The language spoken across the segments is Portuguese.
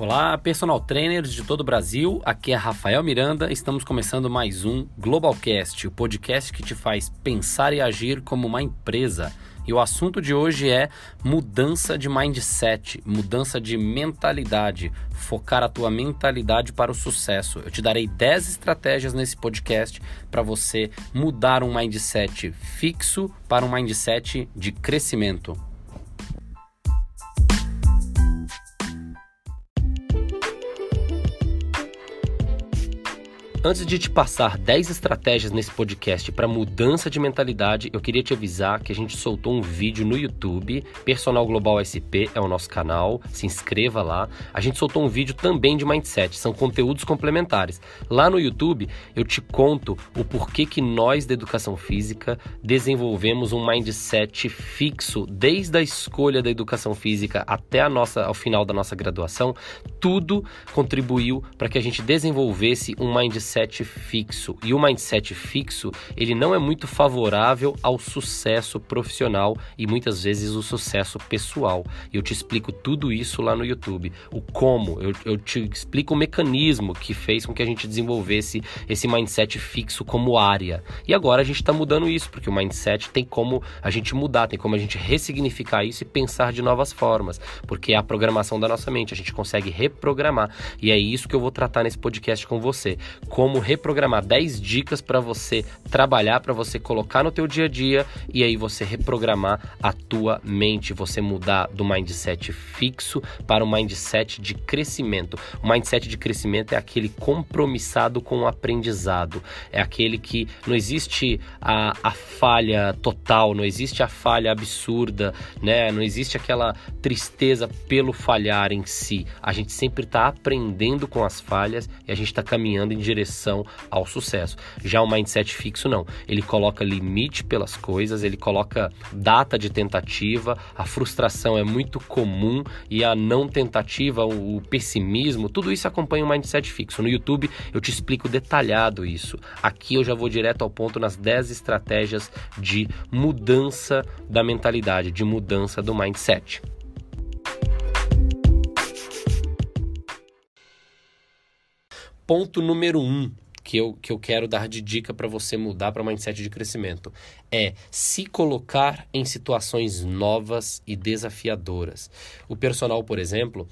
Olá, personal trainers de todo o Brasil. Aqui é Rafael Miranda. Estamos começando mais um Globalcast, o podcast que te faz pensar e agir como uma empresa. E o assunto de hoje é mudança de mindset, mudança de mentalidade, focar a tua mentalidade para o sucesso. Eu te darei 10 estratégias nesse podcast para você mudar um mindset fixo para um mindset de crescimento. Antes de te passar 10 estratégias nesse podcast para mudança de mentalidade, eu queria te avisar que a gente soltou um vídeo no YouTube, Personal Global SP é o nosso canal, se inscreva lá. A gente soltou um vídeo também de mindset, são conteúdos complementares. Lá no YouTube eu te conto o porquê que nós da educação física desenvolvemos um mindset fixo desde a escolha da educação física até a nossa ao final da nossa graduação, tudo contribuiu para que a gente desenvolvesse um mindset mindset fixo. E o mindset fixo, ele não é muito favorável ao sucesso profissional e muitas vezes o sucesso pessoal. Eu te explico tudo isso lá no YouTube. O como, eu, eu te explico o mecanismo que fez com que a gente desenvolvesse esse mindset fixo como área. E agora a gente está mudando isso, porque o mindset tem como a gente mudar, tem como a gente ressignificar isso e pensar de novas formas, porque é a programação da nossa mente, a gente consegue reprogramar. E é isso que eu vou tratar nesse podcast com você como reprogramar 10 dicas para você trabalhar, para você colocar no teu dia a dia e aí você reprogramar a tua mente, você mudar do mindset fixo para um mindset de crescimento. O mindset de crescimento é aquele compromissado com o aprendizado, é aquele que não existe a, a falha total, não existe a falha absurda, né? Não existe aquela tristeza pelo falhar em si. A gente sempre está aprendendo com as falhas e a gente está caminhando em direção direção ao sucesso. Já o mindset fixo não, ele coloca limite pelas coisas, ele coloca data de tentativa, a frustração é muito comum e a não tentativa, o pessimismo, tudo isso acompanha o mindset fixo. No YouTube eu te explico detalhado isso. Aqui eu já vou direto ao ponto nas 10 estratégias de mudança da mentalidade, de mudança do mindset. Ponto número um que eu, que eu quero dar de dica para você mudar para mindset de crescimento é se colocar em situações novas e desafiadoras. O personal, por exemplo,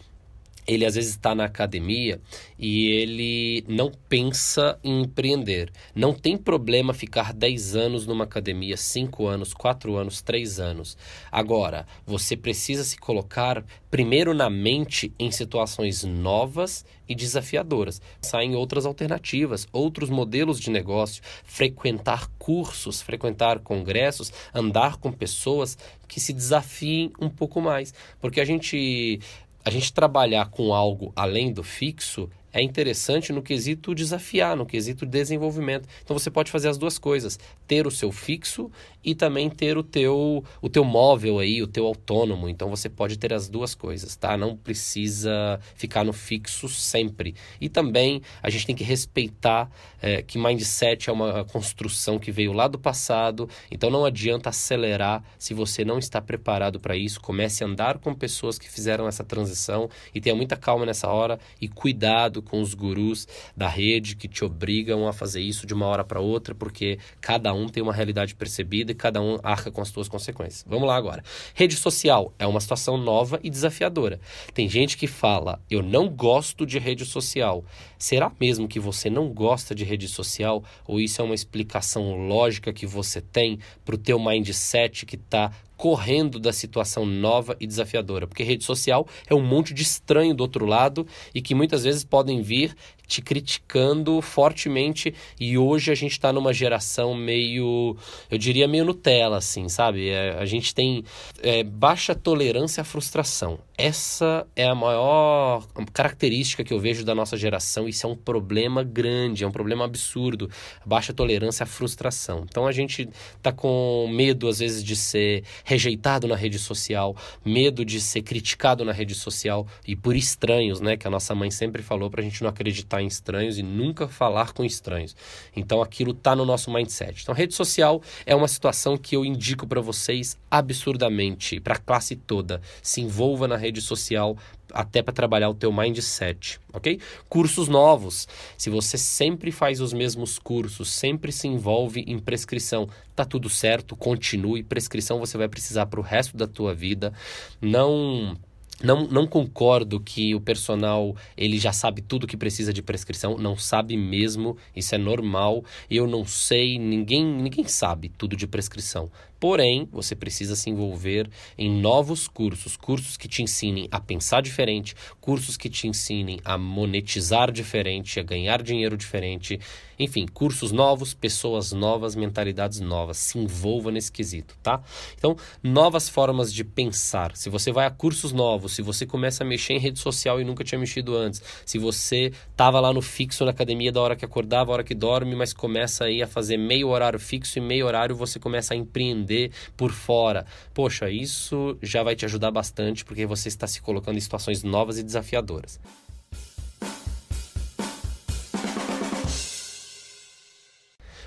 ele às vezes está na academia e ele não pensa em empreender. Não tem problema ficar 10 anos numa academia, 5 anos, 4 anos, 3 anos. Agora, você precisa se colocar primeiro na mente em situações novas e desafiadoras. Saem outras alternativas, outros modelos de negócio, frequentar cursos, frequentar congressos, andar com pessoas que se desafiem um pouco mais. Porque a gente a gente trabalhar com algo além do fixo é interessante no quesito desafiar, no quesito desenvolvimento. Então você pode fazer as duas coisas, ter o seu fixo e também ter o teu o teu móvel aí, o teu autônomo. Então você pode ter as duas coisas, tá? Não precisa ficar no fixo sempre. E também a gente tem que respeitar é, que mindset é uma construção que veio lá do passado. Então não adianta acelerar se você não está preparado para isso. Comece a andar com pessoas que fizeram essa transição e tenha muita calma nessa hora e cuidado com os gurus da rede que te obrigam a fazer isso de uma hora para outra, porque cada um tem uma realidade percebida e cada um arca com as suas consequências. Vamos lá agora. Rede social é uma situação nova e desafiadora. Tem gente que fala: "Eu não gosto de rede social". Será mesmo que você não gosta de rede social ou isso é uma explicação lógica que você tem para o teu mindset que está correndo da situação nova e desafiadora, porque rede social é um monte de estranho do outro lado e que muitas vezes podem vir te criticando fortemente e hoje a gente está numa geração meio, eu diria meio Nutella, assim, sabe? É, a gente tem é, baixa tolerância à frustração. Essa é a maior característica que eu vejo da nossa geração. Isso é um problema grande, é um problema absurdo. Baixa tolerância à frustração. Então a gente tá com medo, às vezes, de ser rejeitado na rede social, medo de ser criticado na rede social e por estranhos, né? Que a nossa mãe sempre falou pra gente não acreditar em estranhos e nunca falar com estranhos. Então aquilo está no nosso mindset. Então rede social é uma situação que eu indico para vocês absurdamente, para a classe toda. Se envolva na rede social até para trabalhar o teu mindset, ok? Cursos novos. Se você sempre faz os mesmos cursos, sempre se envolve em prescrição, tá tudo certo, continue. Prescrição você vai precisar para o resto da tua vida. Não não, não concordo que o personal ele já sabe tudo que precisa de prescrição, não sabe mesmo, isso é normal. Eu não sei, ninguém ninguém sabe tudo de prescrição. Porém, você precisa se envolver em novos cursos, cursos que te ensinem a pensar diferente, cursos que te ensinem a monetizar diferente, a ganhar dinheiro diferente. Enfim, cursos novos, pessoas novas, mentalidades novas. Se envolva nesse quesito, tá? Então, novas formas de pensar. Se você vai a cursos novos, se você começa a mexer em rede social e nunca tinha mexido antes, se você estava lá no fixo na academia da hora que acordava, a hora que dorme, mas começa aí a fazer meio horário fixo e meio horário você começa a empreender aprender por fora. Poxa, isso já vai te ajudar bastante porque você está se colocando em situações novas e desafiadoras.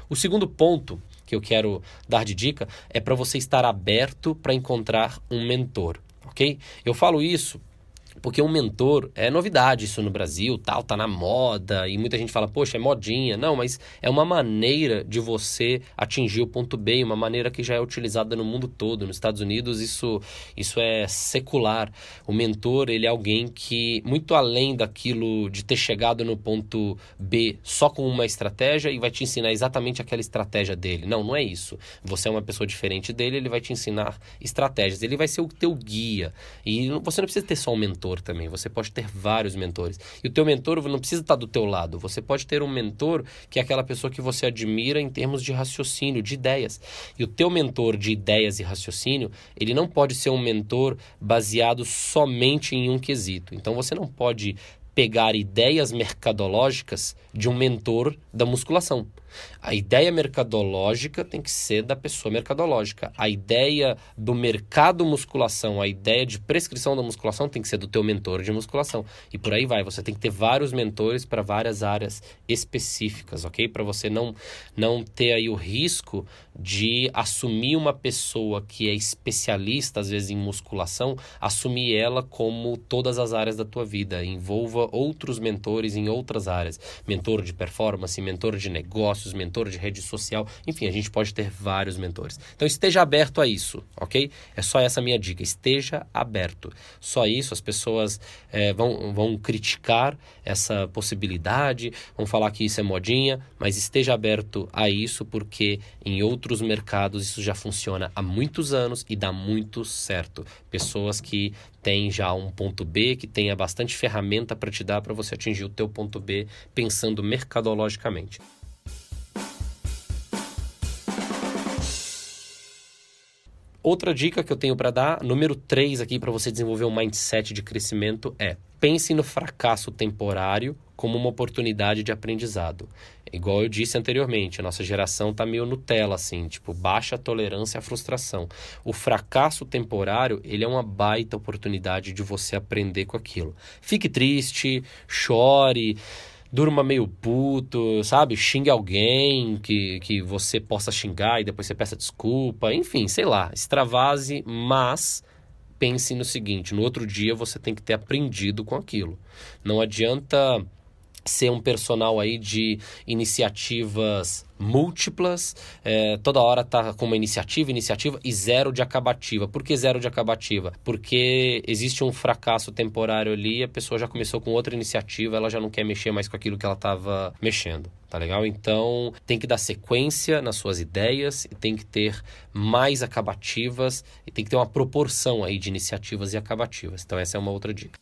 O segundo ponto que eu quero dar de dica é para você estar aberto para encontrar um mentor, ok? Eu falo isso porque um mentor é novidade isso no Brasil, tal, tá na moda, e muita gente fala, poxa, é modinha. Não, mas é uma maneira de você atingir o ponto B, uma maneira que já é utilizada no mundo todo. Nos Estados Unidos isso, isso é secular. O mentor, ele é alguém que, muito além daquilo de ter chegado no ponto B só com uma estratégia e vai te ensinar exatamente aquela estratégia dele. Não, não é isso. Você é uma pessoa diferente dele, ele vai te ensinar estratégias. Ele vai ser o teu guia. E você não precisa ter só um mentor mentor também. Você pode ter vários mentores. E o teu mentor não precisa estar do teu lado. Você pode ter um mentor que é aquela pessoa que você admira em termos de raciocínio, de ideias. E o teu mentor de ideias e raciocínio, ele não pode ser um mentor baseado somente em um quesito. Então você não pode pegar ideias mercadológicas de um mentor da musculação. A ideia mercadológica tem que ser da pessoa mercadológica. A ideia do mercado musculação, a ideia de prescrição da musculação tem que ser do teu mentor de musculação. E por aí vai. Você tem que ter vários mentores para várias áreas específicas, ok? Para você não, não ter aí o risco de assumir uma pessoa que é especialista, às vezes, em musculação, assumir ela como todas as áreas da tua vida. Envolva outros mentores em outras áreas. Mentor de performance, mentor de negócios, mentor de rede social. Enfim, a gente pode ter vários mentores. Então esteja aberto a isso, ok? É só essa minha dica. Esteja aberto. Só isso, as pessoas é, vão, vão criticar essa possibilidade, vão falar que isso é modinha, mas esteja aberto a isso porque em outros mercados isso já funciona há muitos anos e dá muito certo. Pessoas que têm já um ponto B, que tenha bastante ferramenta para te dar para você atingir o teu ponto B pensando mercadologicamente. Outra dica que eu tenho para dar, número 3 aqui para você desenvolver um mindset de crescimento é: pense no fracasso temporário como uma oportunidade de aprendizado. Igual eu disse anteriormente, a nossa geração tá meio Nutella, assim, tipo, baixa tolerância à frustração. O fracasso temporário, ele é uma baita oportunidade de você aprender com aquilo. Fique triste, chore, durma meio puto, sabe? Xingue alguém que, que você possa xingar e depois você peça desculpa. Enfim, sei lá, extravase, mas pense no seguinte: no outro dia você tem que ter aprendido com aquilo. Não adianta ser um personal aí de iniciativas múltiplas, é, toda hora tá com uma iniciativa, iniciativa e zero de acabativa. Por que zero de acabativa? Porque existe um fracasso temporário ali, a pessoa já começou com outra iniciativa, ela já não quer mexer mais com aquilo que ela estava mexendo, tá legal? Então tem que dar sequência nas suas ideias e tem que ter mais acabativas e tem que ter uma proporção aí de iniciativas e acabativas. Então essa é uma outra dica.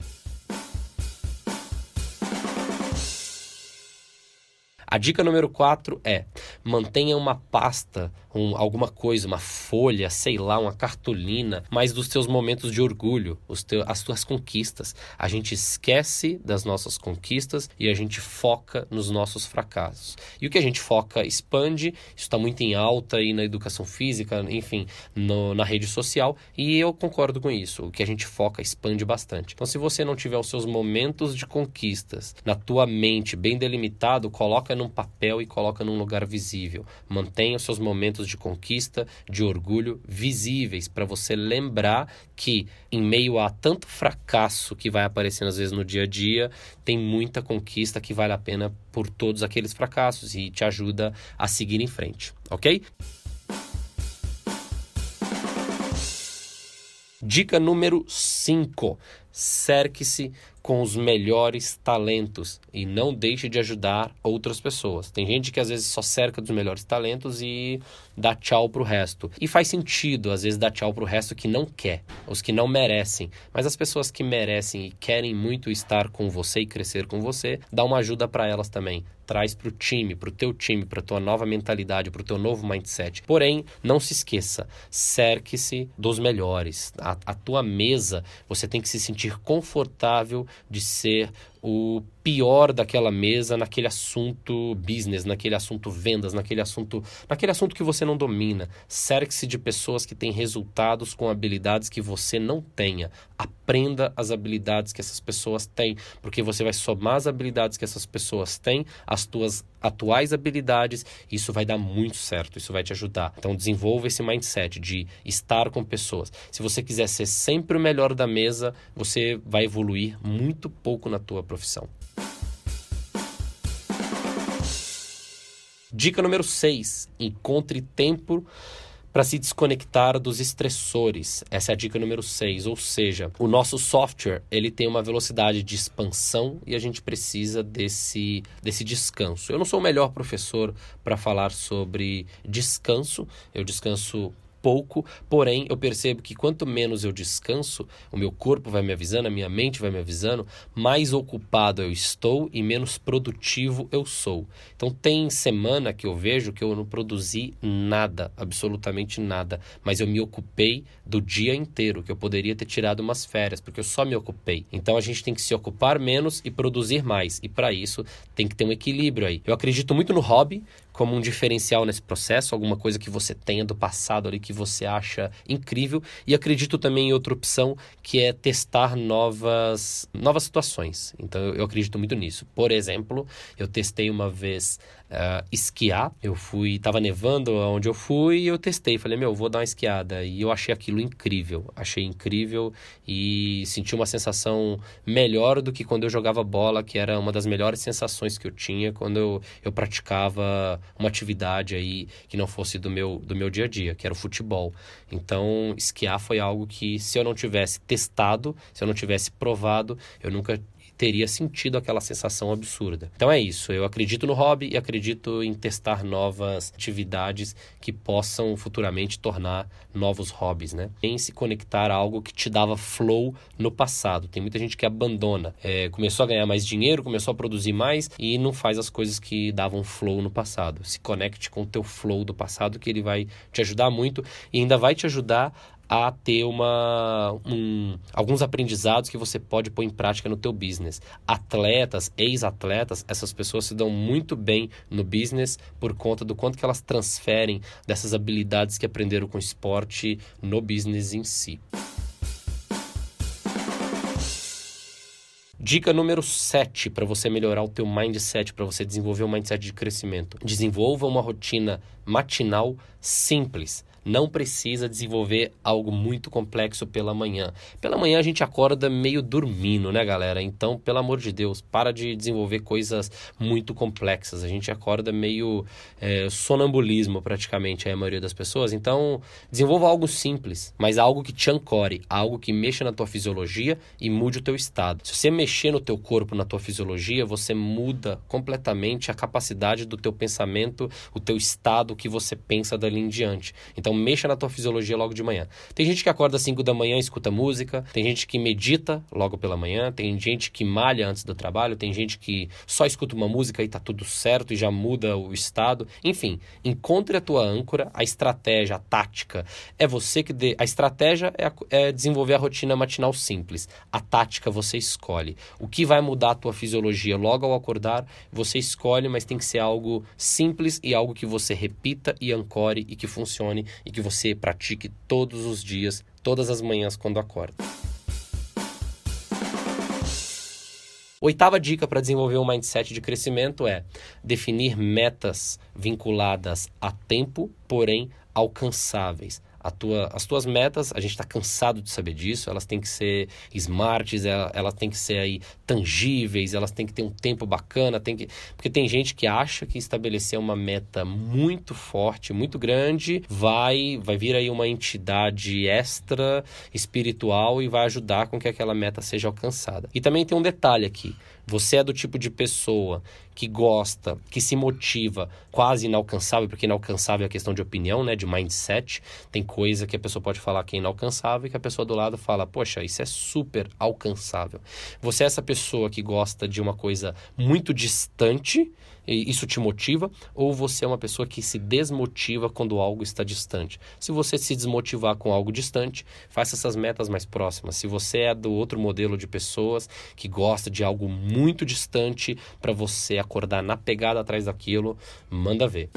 A dica número 4 é: mantenha uma pasta, um, alguma coisa, uma folha, sei lá, uma cartolina, mas dos seus momentos de orgulho, os teu, as tuas conquistas. A gente esquece das nossas conquistas e a gente foca nos nossos fracassos. E o que a gente foca expande, isso está muito em alta aí na educação física, enfim, no, na rede social, e eu concordo com isso. O que a gente foca expande bastante. Então, se você não tiver os seus momentos de conquistas na tua mente bem delimitado, coloca num papel e coloca num lugar visível. Mantenha os seus momentos de conquista, de orgulho visíveis para você lembrar que em meio a tanto fracasso que vai aparecendo às vezes no dia a dia, tem muita conquista que vale a pena por todos aqueles fracassos e te ajuda a seguir em frente, OK? Dica número 5: cerque-se com os melhores talentos e não deixe de ajudar outras pessoas. Tem gente que às vezes só cerca dos melhores talentos e dá tchau pro resto. E faz sentido, às vezes, dar tchau pro resto que não quer, os que não merecem. Mas as pessoas que merecem e querem muito estar com você e crescer com você, dá uma ajuda para elas também traz para o time, para o teu time, para a tua nova mentalidade, para o teu novo mindset. Porém, não se esqueça, cerque-se dos melhores. A, a tua mesa, você tem que se sentir confortável de ser o pior daquela mesa naquele assunto business, naquele assunto vendas, naquele assunto, naquele assunto que você não domina. Cerque-se de pessoas que têm resultados com habilidades que você não tenha. Aprenda as habilidades que essas pessoas têm, porque você vai somar as habilidades que essas pessoas têm, as tuas atuais habilidades, isso vai dar muito certo, isso vai te ajudar. Então desenvolva esse mindset de estar com pessoas. Se você quiser ser sempre o melhor da mesa, você vai evoluir muito pouco na tua profissão. Dica número 6: encontre tempo para se desconectar dos estressores. Essa é a dica número 6, ou seja, o nosso software, ele tem uma velocidade de expansão e a gente precisa desse desse descanso. Eu não sou o melhor professor para falar sobre descanso. Eu descanso pouco, porém eu percebo que quanto menos eu descanso, o meu corpo vai me avisando, a minha mente vai me avisando, mais ocupado eu estou e menos produtivo eu sou. Então tem semana que eu vejo que eu não produzi nada, absolutamente nada, mas eu me ocupei do dia inteiro, que eu poderia ter tirado umas férias, porque eu só me ocupei. Então a gente tem que se ocupar menos e produzir mais, e para isso tem que ter um equilíbrio aí. Eu acredito muito no hobby, como um diferencial nesse processo, alguma coisa que você tenha do passado ali que você acha incrível. E acredito também em outra opção, que é testar novas, novas situações. Então eu, acredito muito nisso. Por exemplo, eu testei uma vez uh, esquiar. Eu fui, estava nevando onde eu fui e eu testei. Falei, meu, vou dar uma esquiada. E eu achei aquilo incrível. Achei incrível e senti uma sensação melhor do que quando eu jogava bola, que era uma das melhores sensações que eu tinha quando eu, eu praticava uma atividade aí que não fosse do meu, do meu dia a dia, que era o futebol. Então, esquiar foi algo que, se eu não tivesse testado, se eu não tivesse provado, eu nunca teria sentido aquela sensação absurda. Então é isso, eu acredito no hobby e acredito em testar novas atividades que possam futuramente tornar novos hobbies, né? Em se conectar a algo que te dava flow no passado. Tem muita gente que abandona, é, começou a ganhar mais dinheiro, começou a produzir mais e não faz as coisas que davam flow no passado. Se conecte com o teu flow do passado que ele vai te ajudar muito e ainda vai te ajudar a ter uma, um, alguns aprendizados que você pode pôr em prática no teu business. Atletas, ex-atletas, essas pessoas se dão muito bem no business por conta do quanto que elas transferem dessas habilidades que aprenderam com o esporte no business em si. Dica número 7 para você melhorar o teu mindset, para você desenvolver um mindset de crescimento. Desenvolva uma rotina matinal simples não precisa desenvolver algo muito complexo pela manhã. Pela manhã a gente acorda meio dormindo, né, galera? Então, pelo amor de Deus, para de desenvolver coisas muito complexas. A gente acorda meio é, sonambulismo, praticamente, a maioria das pessoas. Então, desenvolva algo simples, mas algo que te ancore, algo que mexa na tua fisiologia e mude o teu estado. Se você mexer no teu corpo, na tua fisiologia, você muda completamente a capacidade do teu pensamento, o teu estado, o que você pensa dali em diante. Então, mexa na tua fisiologia logo de manhã. Tem gente que acorda às 5 da manhã e escuta música, tem gente que medita logo pela manhã, tem gente que malha antes do trabalho, tem gente que só escuta uma música e tá tudo certo e já muda o estado. Enfim, encontre a tua âncora, a estratégia, a tática. É você que dê. A estratégia é, é desenvolver a rotina matinal simples. A tática você escolhe. O que vai mudar a tua fisiologia logo ao acordar, você escolhe, mas tem que ser algo simples e algo que você repita e ancore e que funcione e que você pratique todos os dias, todas as manhãs quando acorda. Oitava dica para desenvolver um mindset de crescimento é definir metas vinculadas a tempo, porém alcançáveis tua, as tuas metas, a gente está cansado de saber disso, elas têm que ser smarts, elas, elas têm que ser aí tangíveis, elas têm que ter um tempo bacana, tem que... porque tem gente que acha que estabelecer uma meta muito forte, muito grande, vai, vai vir aí uma entidade extra espiritual e vai ajudar com que aquela meta seja alcançada. E também tem um detalhe aqui, você é do tipo de pessoa que gosta, que se motiva, quase inalcançável, porque inalcançável é questão de opinião, né, de mindset. Tem coisa que a pessoa pode falar que é inalcançável e que a pessoa do lado fala, poxa, isso é super alcançável. Você é essa pessoa que gosta de uma coisa muito distante isso te motiva, ou você é uma pessoa que se desmotiva quando algo está distante. Se você se desmotivar com algo distante, faça essas metas mais próximas. Se você é do outro modelo de pessoas que gosta de algo muito distante para você acordar na pegada atrás daquilo, manda ver.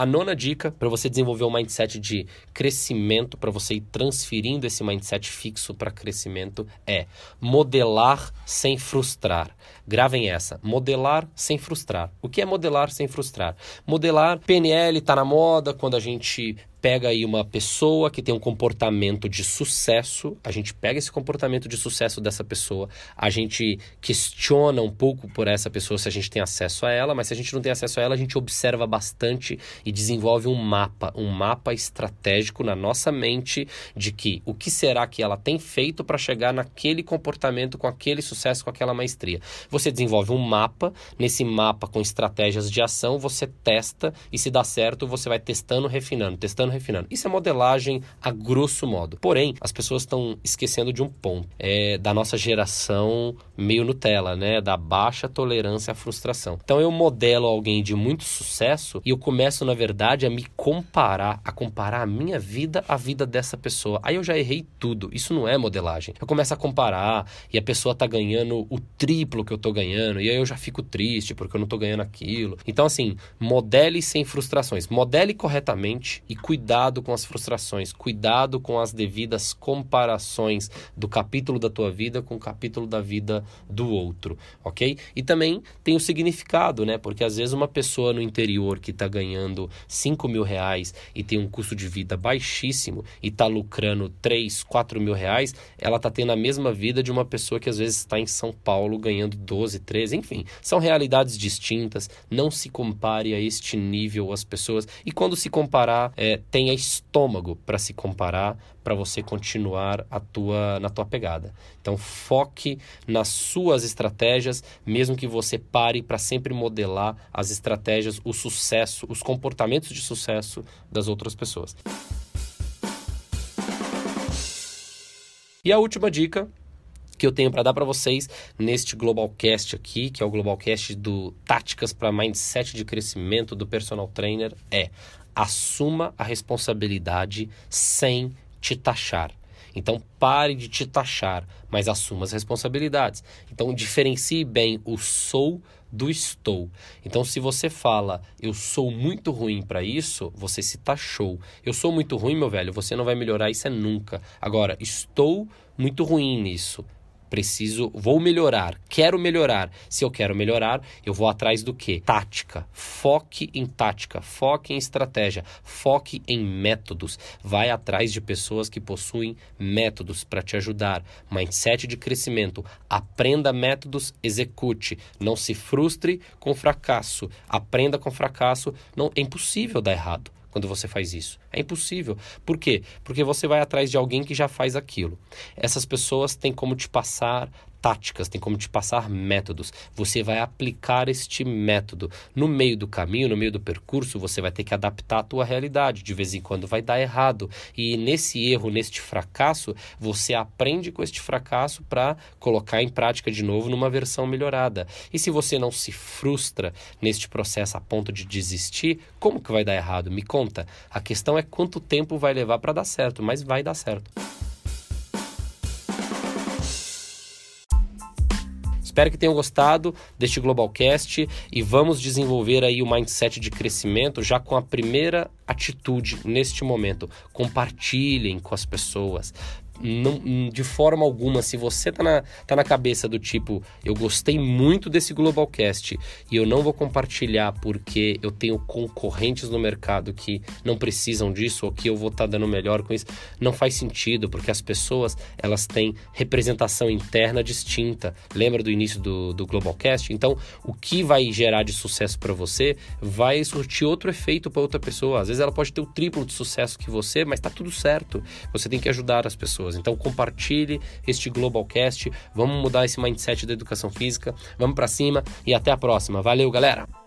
A nona dica para você desenvolver um mindset de crescimento, para você ir transferindo esse mindset fixo para crescimento, é modelar sem frustrar. Gravem essa: modelar sem frustrar. O que é modelar sem frustrar? Modelar, PNL está na moda quando a gente pega aí uma pessoa que tem um comportamento de sucesso, a gente pega esse comportamento de sucesso dessa pessoa, a gente questiona um pouco por essa pessoa se a gente tem acesso a ela, mas se a gente não tem acesso a ela, a gente observa bastante e desenvolve um mapa, um mapa estratégico na nossa mente de que o que será que ela tem feito para chegar naquele comportamento com aquele sucesso, com aquela maestria. Você desenvolve um mapa, nesse mapa com estratégias de ação, você testa e se dá certo, você vai testando, refinando, testando refinando, refinando. Isso é modelagem a grosso modo. Porém, as pessoas estão esquecendo de um ponto. É da nossa geração meio Nutella, né? Da baixa tolerância à frustração. Então eu modelo alguém de muito sucesso e eu começo, na verdade, a me comparar, a comparar a minha vida à vida dessa pessoa. Aí eu já errei tudo. Isso não é modelagem. Eu começo a comparar e a pessoa tá ganhando o triplo que eu tô ganhando, e aí eu já fico triste porque eu não tô ganhando aquilo. Então, assim, modele sem frustrações. Modele corretamente e cuide cuidado com as frustrações, cuidado com as devidas comparações do capítulo da tua vida com o capítulo da vida do outro, ok? E também tem o significado, né? Porque às vezes uma pessoa no interior que está ganhando 5 mil reais e tem um custo de vida baixíssimo e está lucrando 3, 4 mil reais, ela está tendo a mesma vida de uma pessoa que às vezes está em São Paulo ganhando 12, 13, enfim. São realidades distintas, não se compare a este nível as pessoas. E quando se comparar, é, tenha estômago para se comparar, para você continuar a tua, na tua pegada. Então foque nas suas estratégias, mesmo que você pare para sempre modelar as estratégias, o sucesso, os comportamentos de sucesso das outras pessoas. E a última dica que eu tenho para dar para vocês neste Globalcast aqui, que é o Globalcast do Táticas para Mindset de Crescimento do Personal Trainer, é assuma a responsabilidade sem te taxar. Então pare de te taxar, mas assuma as responsabilidades. Então diferencie bem o sou do estou. Então se você fala eu sou muito ruim para isso, você se taxou. Eu sou muito ruim, meu velho, você não vai melhorar isso é nunca. Agora, estou muito ruim nisso preciso, vou melhorar, quero melhorar. Se eu quero melhorar, eu vou atrás do que? Tática. Foque em tática, foque em estratégia, foque em métodos. Vai atrás de pessoas que possuem métodos para te ajudar. Mindset de crescimento. Aprenda métodos, execute. Não se frustre com fracasso. Aprenda com fracasso. Não é impossível dar errado quando você faz isso. É impossível. Por quê? Porque você vai atrás de alguém que já faz aquilo. Essas pessoas têm como te passar táticas, tem como te passar métodos. Você vai aplicar este método. No meio do caminho, no meio do percurso, você vai ter que adaptar a tua realidade. De vez em quando vai dar errado. E nesse erro, neste fracasso, você aprende com este fracasso para colocar em prática de novo numa versão melhorada. E se você não se frustra neste processo a ponto de desistir, como que vai dar errado? Me conta. A questão é quanto tempo vai levar para dar certo, mas vai dar certo. Espero que tenham gostado deste Globalcast e vamos desenvolver aí o mindset de crescimento já com a primeira atitude neste momento. Compartilhem com as pessoas não, de forma alguma, se você tá na, tá na cabeça do tipo, eu gostei muito desse Globalcast e eu não vou compartilhar porque eu tenho concorrentes no mercado que não precisam disso ou que eu vou estar tá dando melhor com isso, não faz sentido, porque as pessoas elas têm representação interna distinta. Lembra do início do, do Globalcast? Então, o que vai gerar de sucesso para você vai surtir outro efeito para outra pessoa. Às vezes ela pode ter o triplo de sucesso que você, mas tá tudo certo. Você tem que ajudar as pessoas pessoas. Então compartilhe este Globalcast, vamos mudar esse mindset da educação física, vamos para cima e até a próxima. Valeu, galera!